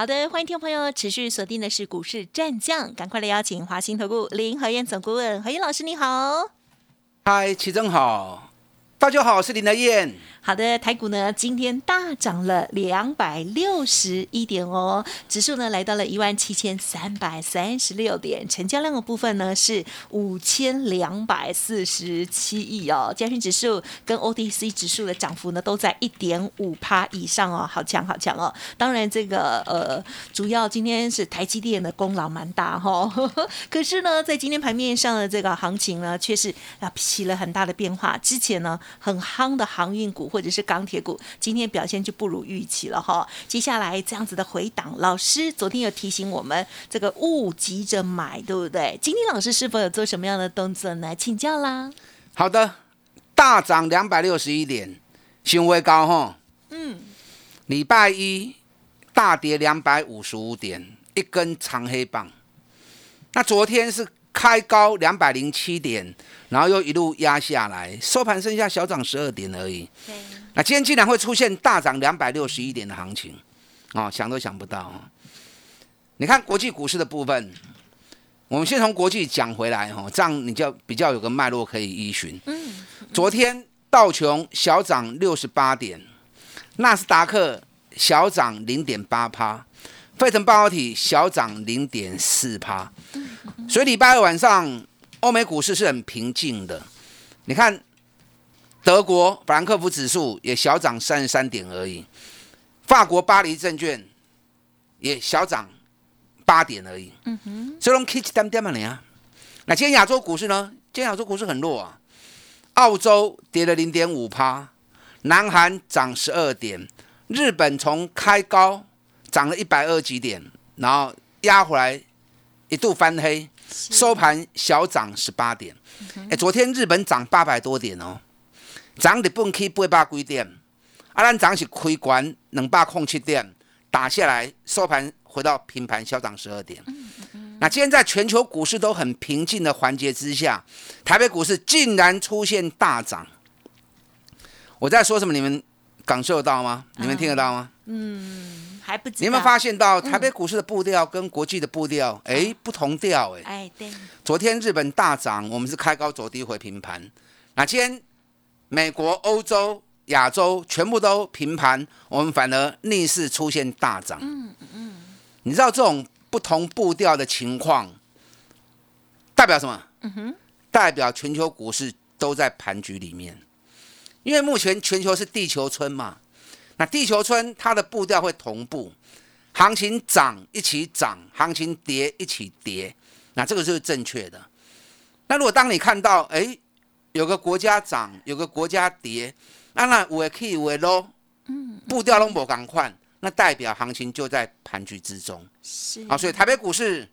好的，欢迎听众朋友持续锁定的是股市战将，赶快来邀请华兴投顾林和燕总顾问和燕老师，你好。嗨，齐正好，大家好，我是林和燕。好的，台股呢今天大涨了两百六十一点哦，指数呢来到了一万七千三百三十六点，成交量的部分呢是五千两百四十七亿哦，加权指数跟 OTC 指数的涨幅呢都在一点五趴以上哦，好强好强哦。当然这个呃，主要今天是台积电的功劳蛮大哈，可是呢在今天盘面上的这个行情呢却是啊起了很大的变化，之前呢很夯的航运股会。或者是钢铁股，今天表现就不如预期了哈。接下来这样子的回档，老师昨天有提醒我们，这个勿急着买，对不对？今天老师是否有做什么样的动作呢？请教啦。好的，大涨两百六十一点，行为高哈。嗯。礼拜一大跌两百五十五点，一根长黑棒。那昨天是开高两百零七点。然后又一路压下来，收盘剩下小涨十二点而已。那今天竟然会出现大涨两百六十一点的行情，哦，想都想不到啊！你看国际股市的部分，我们先从国际讲回来哈，这样你就比较有个脉络可以依循。嗯。昨天道琼小涨六十八点，纳斯达克小涨零点八趴，费城半导体小涨零点四趴。所以礼拜二晚上。欧美股市是很平静的，你看，德国法兰克福指数也小涨三十三点而已，法国巴黎证券也小涨八点而已。嗯哼，所以用 K 点点嘛你啊。那今天亚洲股市呢？今天亚洲股市很弱啊，澳洲跌了零点五趴，南韩涨十二点，日本从开高涨了一百二几点，然后压回来一度翻黑。收盘小涨十八点，哎，昨天日本涨八百多点哦，涨日本 K 八百几点，啊，咱涨是开关两百空七点，打下来收盘回到平盘小涨十二点。那今天在全球股市都很平静的环节之下，台北股市竟然出现大涨。我在说什么？你们感受得到吗？你们听得到吗？嗯。还不，你有没有发现到台北股市的步调跟国际的步调，哎，不同调，哎，哎，对。昨天日本大涨，我们是开高走低回平盘。那今天美国、欧洲、亚洲全部都平盘，我们反而逆势出现大涨。嗯嗯。你知道这种不同步调的情况代表什么？嗯哼，代表全球股市都在盘局里面，因为目前全球是地球村嘛。那地球村它的步调会同步，行情涨一起涨，行情跌一起跌，那这个就是正确的。那如果当你看到哎，有个国家涨，有个国家跌，那那我可以为咯，嗯，步调都不赶快，那代表行情就在盘局之中。是啊，所以台北股市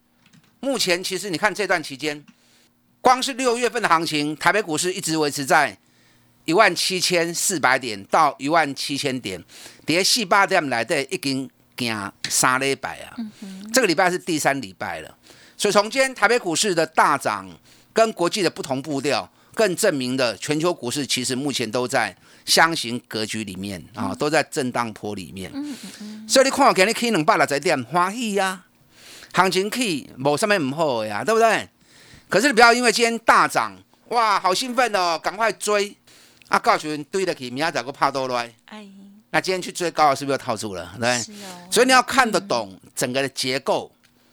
目前其实你看这段期间，光是六月份的行情，台北股市一直维持在。一万七千四百点到一万七千点，跌四八点来的已经行三礼拜啊！这个礼拜是第三礼拜了，所以从今天台北股市的大涨跟国际的不同步调，更证明了全球股市其实目前都在箱型格局里面啊，都在震荡坡里面。所以你看，今日起两百六十点欢喜呀，行情起无什么唔好呀，对不对？可是你不要因为今天大涨，哇，好兴奋哦，赶快追！啊，告诉你对得起，明仔再个怕多来。哎，那今天去追高是不是又套住了？对，所以你要看得懂整个的结构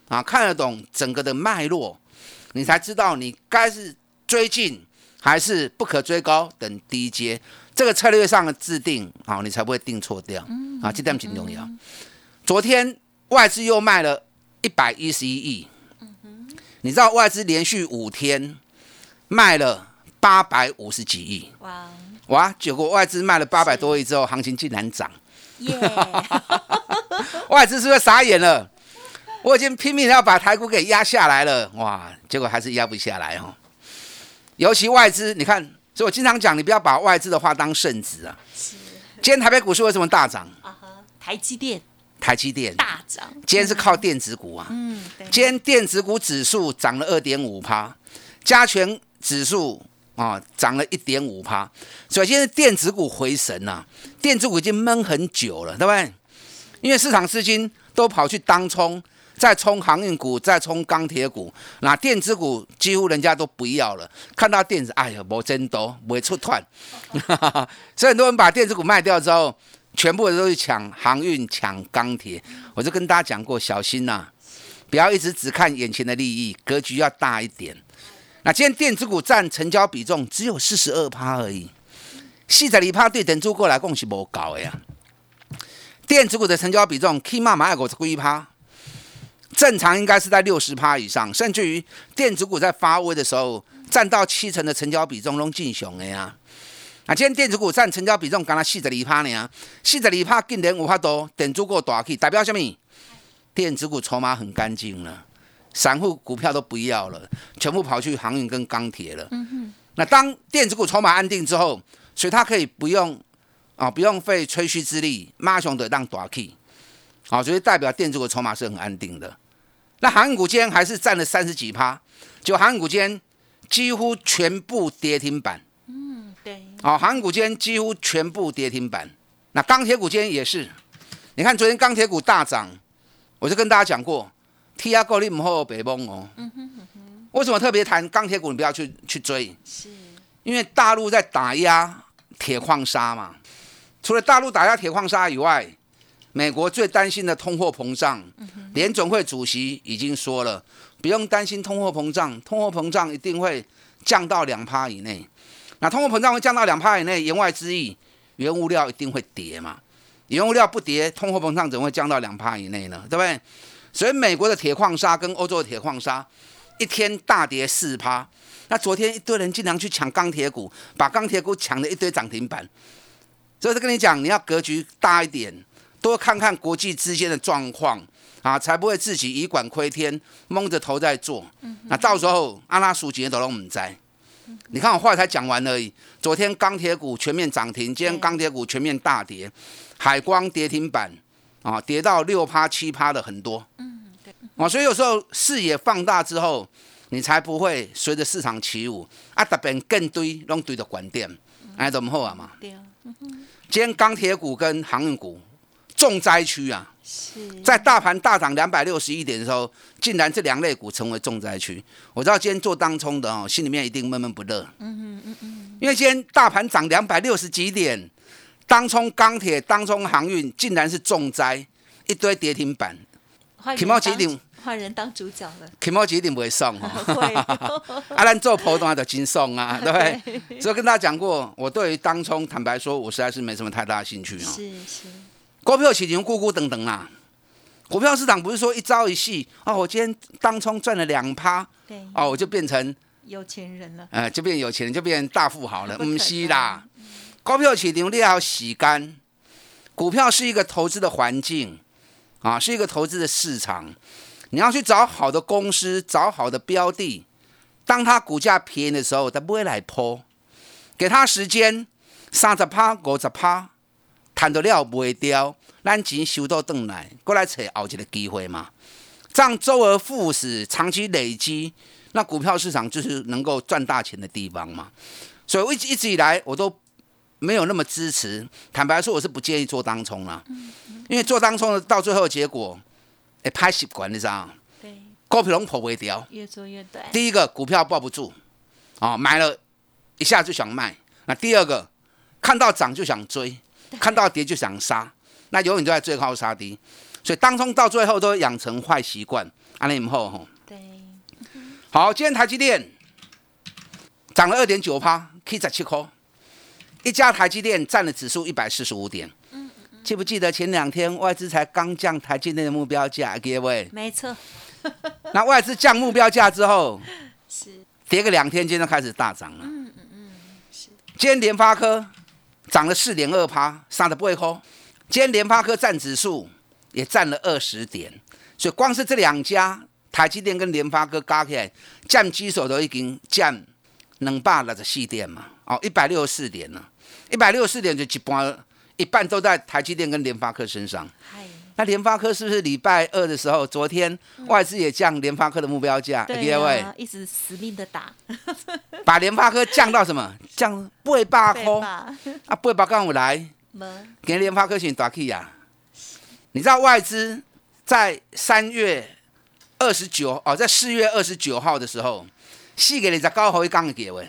啊，看得懂整个的脉络，你才知道你该是追进还是不可追高等低阶。这个策略上的制定啊，你才不会定错掉。啊，这点挺重要。昨天外资又卖了一百一十一亿。你知道外资连续五天卖了。八百五十几亿，哇哇！结果外资卖了八百多亿之后，行情竟然涨，外资是不是傻眼了？我已经拼命要把台股给压下来了，哇！结果还是压不下来哦。尤其外资，你看，所以我经常讲，你不要把外资的话当圣旨啊。今天台北股市为什么大涨？啊哈，台积电台积电大涨，今天是靠电子股啊。嗯，对，今天电子股指数涨了二点五趴，加权指数啊涨了一点五趴，所以现在电子股回神呐、电子股已经闷很久了，对不对？因为市场资金都跑去当冲，再冲航运股，再冲钢铁股，那电子股几乎人家都不要了。看到电子，哎呀，没真多，没出团，所以很多人把电子股卖掉之后，全部人都去抢航运、抢钢铁。我就跟大家讲过，小心呐、不要一直只看眼前的利益，格局要大一点。那今天电子股占成交比重只有四十二趴而已，四十二趴对等珠过来讲是无高的呀。电子股的成交比重起码买五十几趴，正常应该是在六十趴以上，甚至于电子股在发威的时候占到七成的成交比重，拢进雄的呀。啊，今天电子股占成交比重，刚才四十二趴呢，四十二趴竟然有法多，电子股大去，代表什么？电子股筹码很干净了，散户股票都不要了，全部跑去航运跟钢铁了。那当电子股筹码安定之后，所以它可以不用啊，不用费吹嘘之力，马熊的让大起，啊，所以代表电子股筹码是很安定的。那航运股今天还是占了三十几趴，就航运股今天几乎全部跌停板。嗯，对，哦，航运股今天几乎全部跌停板。那钢铁股今天也是，你看昨天钢铁股大涨，我就跟大家讲过，T R 够你唔好北崩哦。为什么特别谈钢铁股？你不要去去追，是，因为大陆在打压铁矿砂嘛。除了大陆打压铁矿砂以外，美国最担心的通货膨胀，联总会主席已经说了，不用担心通货膨胀，通货膨胀一定会降到两趴以内。那通货膨胀会降到两趴以内，言外之意，原物料一定会跌嘛。原物料不跌，通货膨胀怎么会降到两趴以内呢？对不对？所以美国的铁矿砂跟欧洲的铁矿砂一天大跌四趴。那昨天一堆人经常去抢钢铁股，把钢铁股抢了一堆涨停板。所以就跟你讲，你要格局大一点，多看看国际之间的状况啊，才不会自己以管窥天，蒙着头在做。那到时候阿拉数几年都拢唔知。你看我话才讲完而已。昨天钢铁股全面涨停，今天钢铁股全面大跌，海光跌停板啊，跌到六趴七趴的很多。嗯，对，哦，所以有时候视野放大之后，你才不会随着市场起舞啊，特别更堆拢堆到管点，哎，怎么好啊嘛？对，今天钢铁股跟航运股重灾区啊，是，在大盘大涨两百六十一点的时候，竟然这两类股成为重灾区。我知道今天做当冲的哦，心里面一定闷闷不乐。嗯嗯嗯嗯，因为今天大盘涨两百六十几点，当冲钢铁、当冲航运竟然是重灾，一堆跌停板，换起码人当一定换人当主角了，起码一定不会送哦。会，啊，咱做普通的轻松啊，对不对？所以跟大家讲过，我对于当冲，坦白说，我实在是没什么太大的兴趣哦。是是，股票市场咕咕等等啦。股票市场不是说一朝一夕哦，我今天当冲赚了两趴对，哦，我就变成有钱人了，呃，就变有钱人，就变大富豪了。不是啦，嗯股票市场你要洗干，股票是一个投资的环境啊，是一个投资的市场。你要去找好的公司，找好的标的，当它股价便宜的时候，它不会来抛，给它时间，三十趴、五十趴，谈得了不会掉，咱钱收到顿来，过来找后一个机会嘛。这样周而复始，长期累积，那股票市场就是能够赚大钱的地方嘛。所以我一直一直以来我都没有那么支持。坦白说，我是不建议做当冲啦，因为做当冲的到最后的结果，哎，拍习惯你知道吗？对，股票龙跑不掉。越做越短，第一个股票抱不住，啊、买了一下就想卖。那第二个看到涨就想追，看到跌就想杀，那永远都在最高杀低。所以当冲到最后都会养成坏习惯。安利以后吼，对，好，今天台积电涨了二点九趴，K 十七块，一家台积电占了指数一百四十五点。记不记得前两天外资才刚降台积电的目标价，各位？没错，那外资降目标价之后，是，跌个两天，今天就开始大涨了。嗯嗯嗯今天联发科涨了四点二趴，杀的不会空。今天联发科占指数也占了二十点，所以光是这两家台积电跟联发科加起来，占基手都已经占两百六十四点嘛，哦，一百六十四点呢，一百六十四点就一半一半都在台积电跟联发科身上。嗨，那联发科是不是礼拜二的时候，昨天外资也降联发科的目标价？对啊，一直死命的打，把联发科降到什么？降八百块对吧？啊，八百刚我来，给联发科先打起呀。你知道外资在三月二十九哦，在四月二十九号的时候，细给你在高回刚给喂，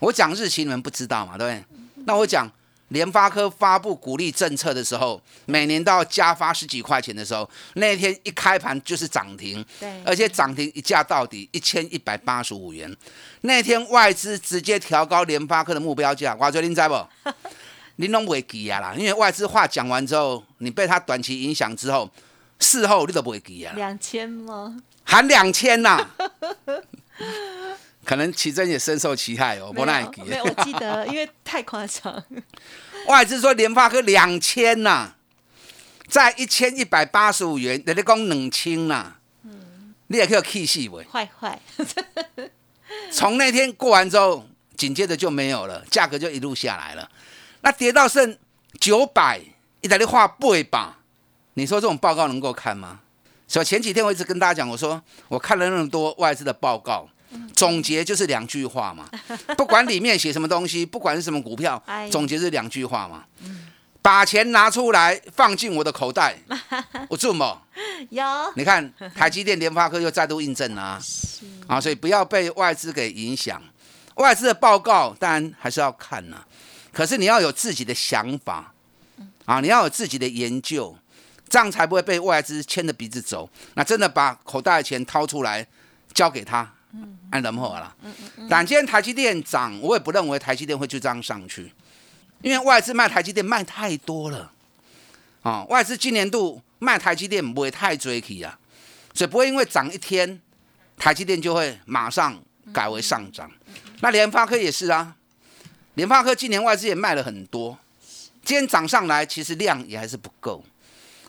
我讲日期你们不知道嘛，对不对？那我讲联发科发布鼓励政策的时候，每年都要加发十几块钱的时候，那天一开盘就是涨停，对，而且涨停一价到底一千一百八十五元。那天外资直接调高联发科的目标价，我说您知不？您拢袂记啊啦，因为外资话讲完之后，你被他短期影响之后，事后你都不会记啊，两千吗？含两千呐。可能奇珍也深受其害哦，不那记。没有，我记得，因为太夸张。外资说联发科两千呐，在一千一百八十五元，人家讲两千呐，你也可以气死喂。坏坏，从那天过完之后，紧接着就没有了，价格就一路下来了。那跌到剩九百，一台你画背吧，你说这种报告能够看吗？所以前几天我一直跟大家讲，我说我看了那么多外资的报告，总结就是两句话嘛，不管里面写什么东西，不管是什么股票哎，总结是两句话嘛。把钱拿出来放进我的口袋，我做么？有。你看台积电、联发科又再度印证了啊，啊，所以不要被外资给影响。外资的报告当然还是要看呐、可是你要有自己的想法。啊，你要有自己的研究，这样才不会被外资牵着鼻子走。那真的把口袋的钱掏出来交给他，按人好了。但今天台积电涨，我也不认为台积电会就这样上去，因为外资卖台积电卖太多了。啊、外资今年度卖台积电不会太追起啊，所以不会因为涨一天，台积电就会马上改为上涨。那联发科也是啊，联发科今年外资也卖了很多，今天涨上来其实量也还是不够。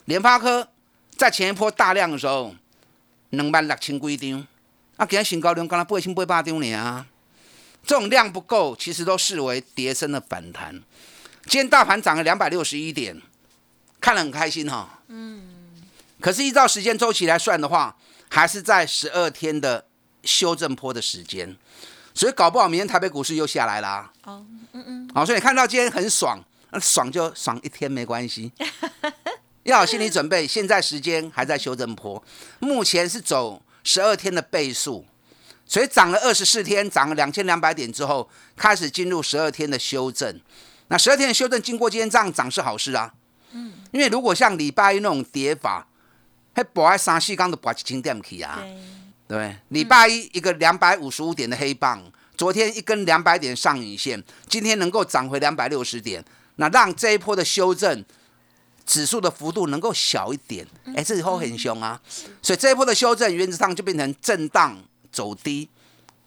联发科在前一波大量的时候，两万六千几张，啊，今天新高量刚才八千八百张呢啊，这种量不够，其实都视为跌升的反弹。今天大盘涨了两百六十一点，看了很开心哈、嗯。可是依照时间周期来算的话，还是在十二天的修正坡的时间，所以搞不好明天台北股市又下来啦。哦，嗯嗯，好，所以你看到今天很爽，那爽就爽一天没关系，要有心理准备。现在时间还在修正坡，目前是走十二天的倍数，所以涨了二十四天，涨了两千两百点之后，开始进入十二天的修正。那十二天的修正经过今天这样涨是好事啊，嗯，因为如果像礼拜一那种跌法，还博在三四缸都博一千点去啊，对？礼拜一一个两百五十五点的黑棒，昨天一根两百点上影线，今天能够涨回两百六十点，那让这一波的修正指数的幅度能够小一点。哎，这以后很凶啊，所以这一波的修正原则上就变成震荡走低。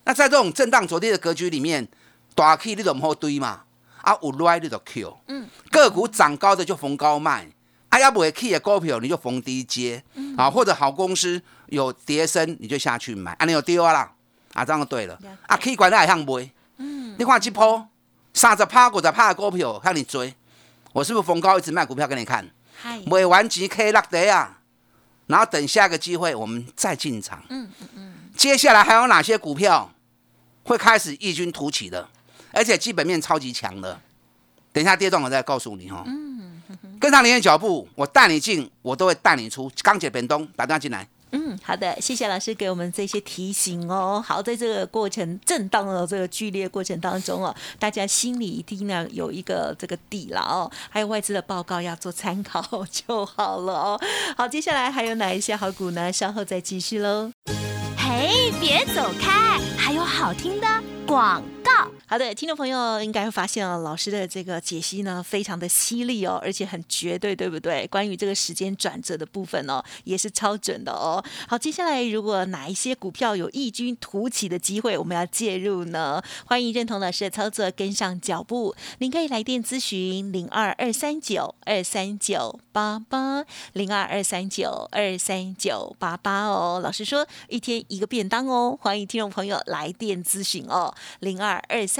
那在这种震荡走低的格局里面，大 K 你都唔好堆嘛，啊有赖你就 Q，嗯，个股涨高的就逢高卖。啊，要不会 key 的股票你就逢低接，啊，或者好公司有跌升你就下去买，啊，你有丢啊啦，啊，这样就对了。啊，key 管还向买，嗯，你看这波三十趴、五十趴的股票向你追，我是不是逢高一直卖股票给你看？嗨，买完钱 K 落地啊，然后等下个机会我们再进场，嗯嗯嗯，接下来还有哪些股票会开始异军突起的，而且基本面超级强的？等一下跌动我再告诉你哈、哦。跟上您的脚步，我带你进，我都会带你出。钢铁本东打电话进来。嗯，好的，谢谢老师给我们这些提醒哦。好，在这个过程震荡的这个剧烈过程当中哦，大家心里一定要有一个这个底了哦。还有外资的报告要做参考就好了哦。好，接下来还有哪一些好股呢？稍后再继续喽。嘿，别走开，还有好听的广告。好的，听众朋友应该会发现哦，老师的这个解析呢，非常的犀利哦，而且很绝对，对不对？关于这个时间转折的部分哦，也是超准的哦。好，接下来如果哪一些股票有异军突起的机会，我们要介入呢？欢迎认同老师的操作，跟上脚步。您可以来电咨询零二二三九二三九八八零二二三九二三九八八哦。老师说一天一个便当哦，欢迎听众朋友来电咨询哦，零二二三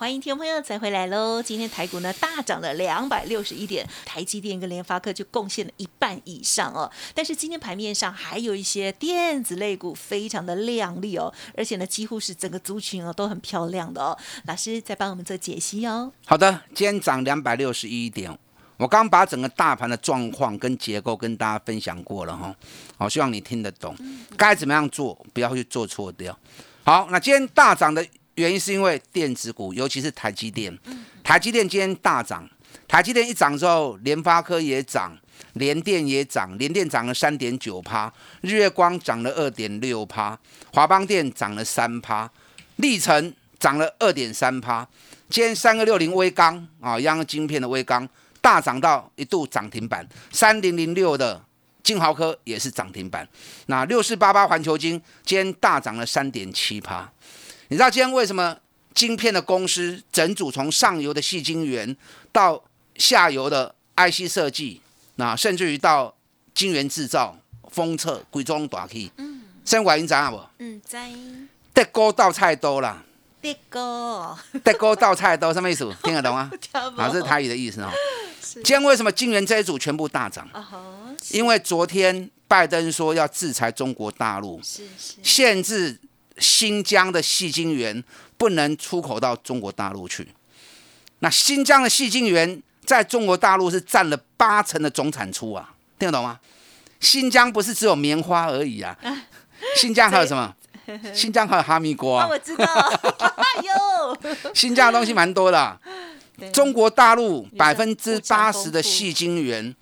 欢迎听众朋友再回来喽！今天台股呢大涨了两百六十一点，台积电跟联发科就贡献了一半以上哦。但是今天盘面上还有一些电子类股非常的亮丽哦，而且呢几乎是整个族群哦都很漂亮的哦。老师在帮我们做解析哦。好的，今天涨两百六十一点，我刚把整个大盘的状况跟结构跟大家分享过了哈，好，希望你听得懂，该怎么样做，不要去做错掉。好，那今天大涨的。原因是因为电子股，尤其是台积电。台积电今天大涨，台积电一涨之后，联发科也涨，联电也涨，联电涨了三点九趴，日月光涨了二点六趴，华邦电涨了三趴，历程涨了二点三趴。今天三个六零微钢啊，央晶片的微钢大涨到一度涨停板，三零零六的金豪科也是涨停板。那六四八八环球金今天大涨了三点七趴。你知道今天为什么晶片的公司整组从上游的细晶圆到下游的 IC 设计，那甚至于到晶圆制造、封测、规装大器，嗯，生管你知道不？嗯，知。德哥倒菜多啦。德哥，德哥倒菜多什么意思？听得懂吗？啊，这是台语的意思哦。今天为什么晶圆这一组全部大涨？因为昨天拜登说要制裁中国大陆，是是，限制。新疆的细晶圆不能出口到中国大陆去。那新疆的细晶圆在中国大陆是占了八成的总产出啊，听得懂吗？新疆不是只有棉花而已啊，新疆还有什么？新疆还有哈密瓜。我知道，哟，新疆的东西蛮多的。中国大陆百分之八十的细晶圆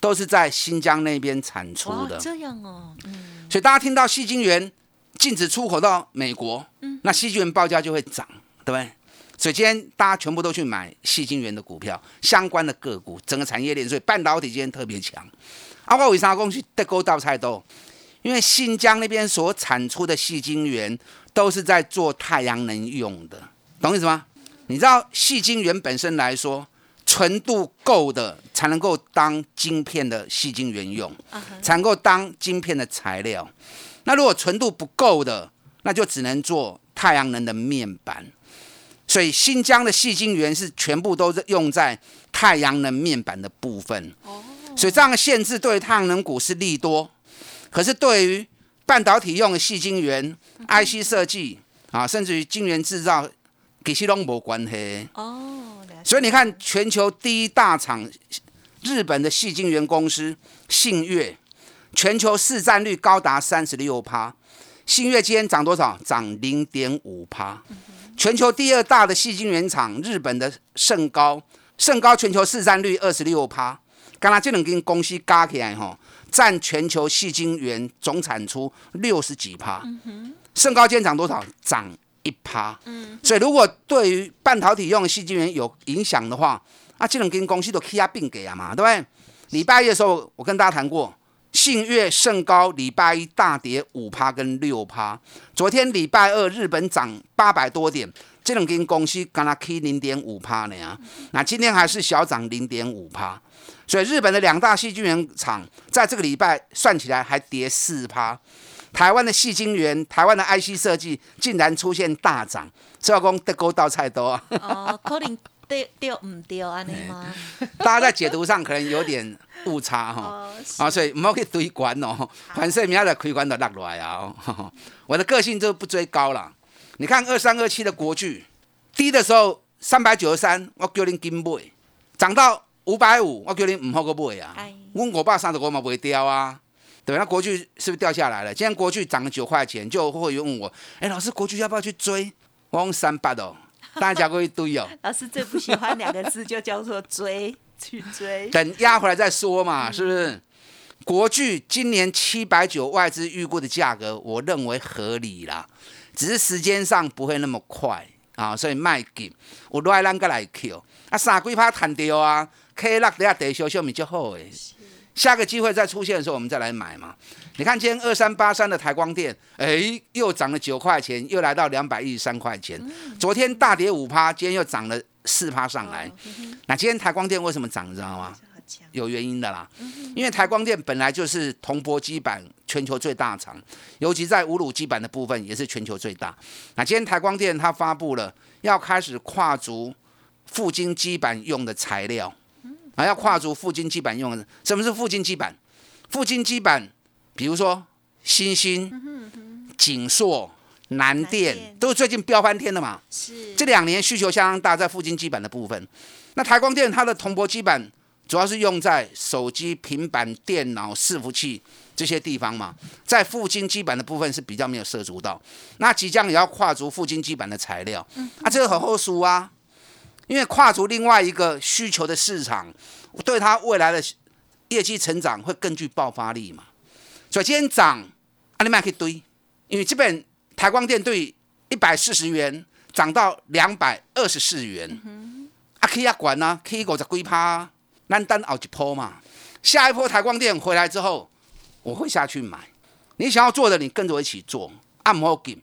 都是在新疆那边产出的。这样哦，嗯。所以大家听到细晶圆。禁止出口到美国，嗯那细晶圆报价就会涨，对不对？所以今天大家全部都去买细晶元的股票，相关的个股，整个产业链，所以半导体今天特别强。阿我为啥讲去德沟倒菜多？因为新疆那边所产出的细晶元都是在做太阳能用的，懂意思吗？你知道细晶元本身来说，纯度够的才能够当晶片的细晶元用，才能够当晶片的材料。那如果纯度不够的，那就只能做太阳能的面板。所以新疆的细晶圆是全部都是用在太阳能面板的部分。哦。所以这样的限制对太阳能股是利多，可是对于半导体用的细晶圆、IC 设计啊，甚至于晶圆制造，其实都没关系。哦。所以你看，全球第一大厂日本的细晶圆公司信越。全球市占率高达三十六趴，新月今天涨多少？涨零点五趴。全球第二大的细晶圆厂，日本的盛高，盛高全球市占率二十六趴。刚才这两间公司加起来，哈，占全球细晶圆总产出六十几趴。盛高今天涨多少？涨一趴。所以如果对于半导体用的细晶圆有影响的话，啊，这两间公司都 K 压并给啊嘛，对不对？礼拜一的时候，我跟大家谈过。信越盛高礼拜一大跌五趴跟六趴，昨天礼拜二日本涨八百多点，这两间公司刚刚 K 零点五趴呢，那今天还是小涨零点五趴，所以日本的两大细菌源厂在这个礼拜算起来还跌四趴，台湾的细晶圆、台湾的 IC 设计竟然出现大涨，这要讲得勾到菜多啊！哦，可能对对唔对安尼吗？大家在解读上可能有点误差哈。啊，所以唔好去堆关哦，反正明仔的开关就落来啊、哦。我的个性就不追高了。你看二三二七的国巨，低的时候三百九十三，我叫恁紧买；涨到五百五，我叫恁唔好个买啊哎。阮五百三十五嘛袂掉啊。对，那国巨是不是掉下来了？今天国巨涨了九块钱，就会问我，哎，老师，国巨要不要去追？我讲三八哦，大家讲过一堆哦。老师最不喜欢两个字，就叫做追，去追。等压回来再说嘛，是不是？国巨今年七百九外资预估的价格，我认为合理啦，只是时间上不会那么快啊，所以卖紧，有来咱个来 Q，啊三几趴弹掉啊，K 落底下地小小米就好诶。下个机会再出现的时候，我们再来买嘛。你看今天二三八三的台光电，哎，又涨了九块钱，又来到两百一十三块钱。昨天大跌五趴，今天又涨了四趴上来。那今天台光电为什么涨？你知道吗？有原因的啦，因为台光电本来就是铜箔基板全球最大厂，尤其在无卤基板的部分也是全球最大。那今天台光电它发布了要开始跨足富晶基板用的材料，啊，要跨足富晶基板用的。什么是富晶基板？富晶基板，比如说新兴、景硕、南电，都是最近飙翻天的嘛。是这两年需求相当大，在附近基板的部分。那台光电它的铜箔基板主要是用在手机、平板、电脑、伺服器这些地方嘛，在附近基板的部分是比较没有涉足到。那即将也要跨足附近基板的材料，啊，这个很后熟啊，因为跨足另外一个需求的市场，对它未来的业绩成长会更具爆发力嘛。所以今天涨，阿，你们也可以堆，因为这边台光电对一百四十元涨到两百二十四元，啊，可以啊管啊，可以五十几趴啊，咱等后一波嘛。下一波台光电回来之后，我会下去买。你想要做的，你跟着我一起做，按摩紧。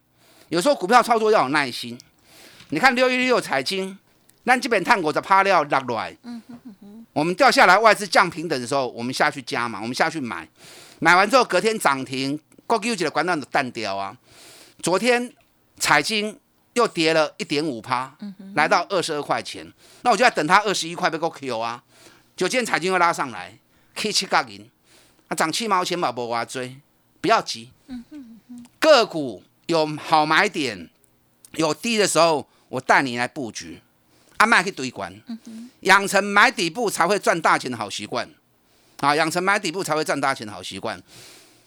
有时候股票操作要有耐心。你看六一六财经，那这边探五十趴料落落来，我们掉下来外资降平等的时候，我们下去加嘛，我们下去买，买完之后隔天涨停，国有几个管道都淡掉啊。昨天彩金又跌了一点五趴，来到二十二块钱，那我就要等它二十一块被够 Q 啊。就今天彩金又拉上来，K 七角银，啊涨七毛钱嘛，无我追，不要急。个股有好买点，有低的时候，我带你来布局，阿麦去堆管，养成买底部才会赚大钱的好习惯。啊，养成买底部才会赚大钱的好习惯。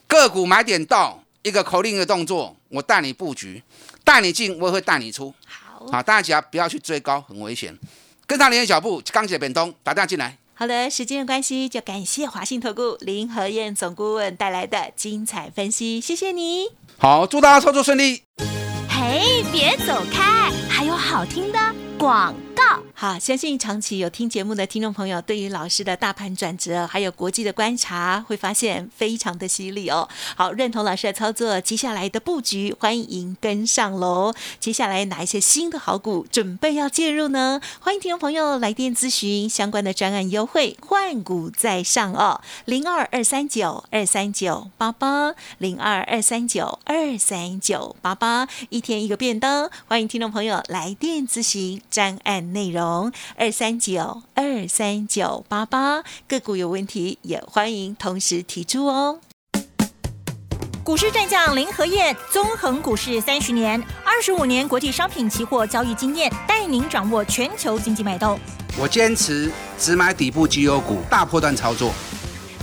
个股买点到，一个口令的动作，我带你布局，带你进，我也会带你出。好。啊，大家不要去追高，很危险。跟上林的脚步，钢铁扁东打电话进来。好的，时间的关系，就感谢华信投顾林和燕总顾问带来的精彩分析，谢谢你。好，祝大家操作顺利。嘿，别走开，还有好听的广告。好，相信长期有听节目的听众朋友，对于老师的大盘转折还有国际的观察，会发现非常的犀利哦。好，认同老师的操作，接下来的布局欢迎跟上喽。接下来哪一些新的好股准备要介入呢？欢迎听众朋友来电咨询相关的专案优惠，换股在上哦，零二二三九二三九八八零二二三九二三九八八，一天一个便当，欢迎听众朋友来电咨询专案内容。二三九二三九八八，个股有问题也欢迎同时提出哦。股市战将林和燕，纵横股市三十年，二十五年国际商品期货交易经验，带您掌握全球经济脉动。我坚持只买底部绩优股，大波段操作。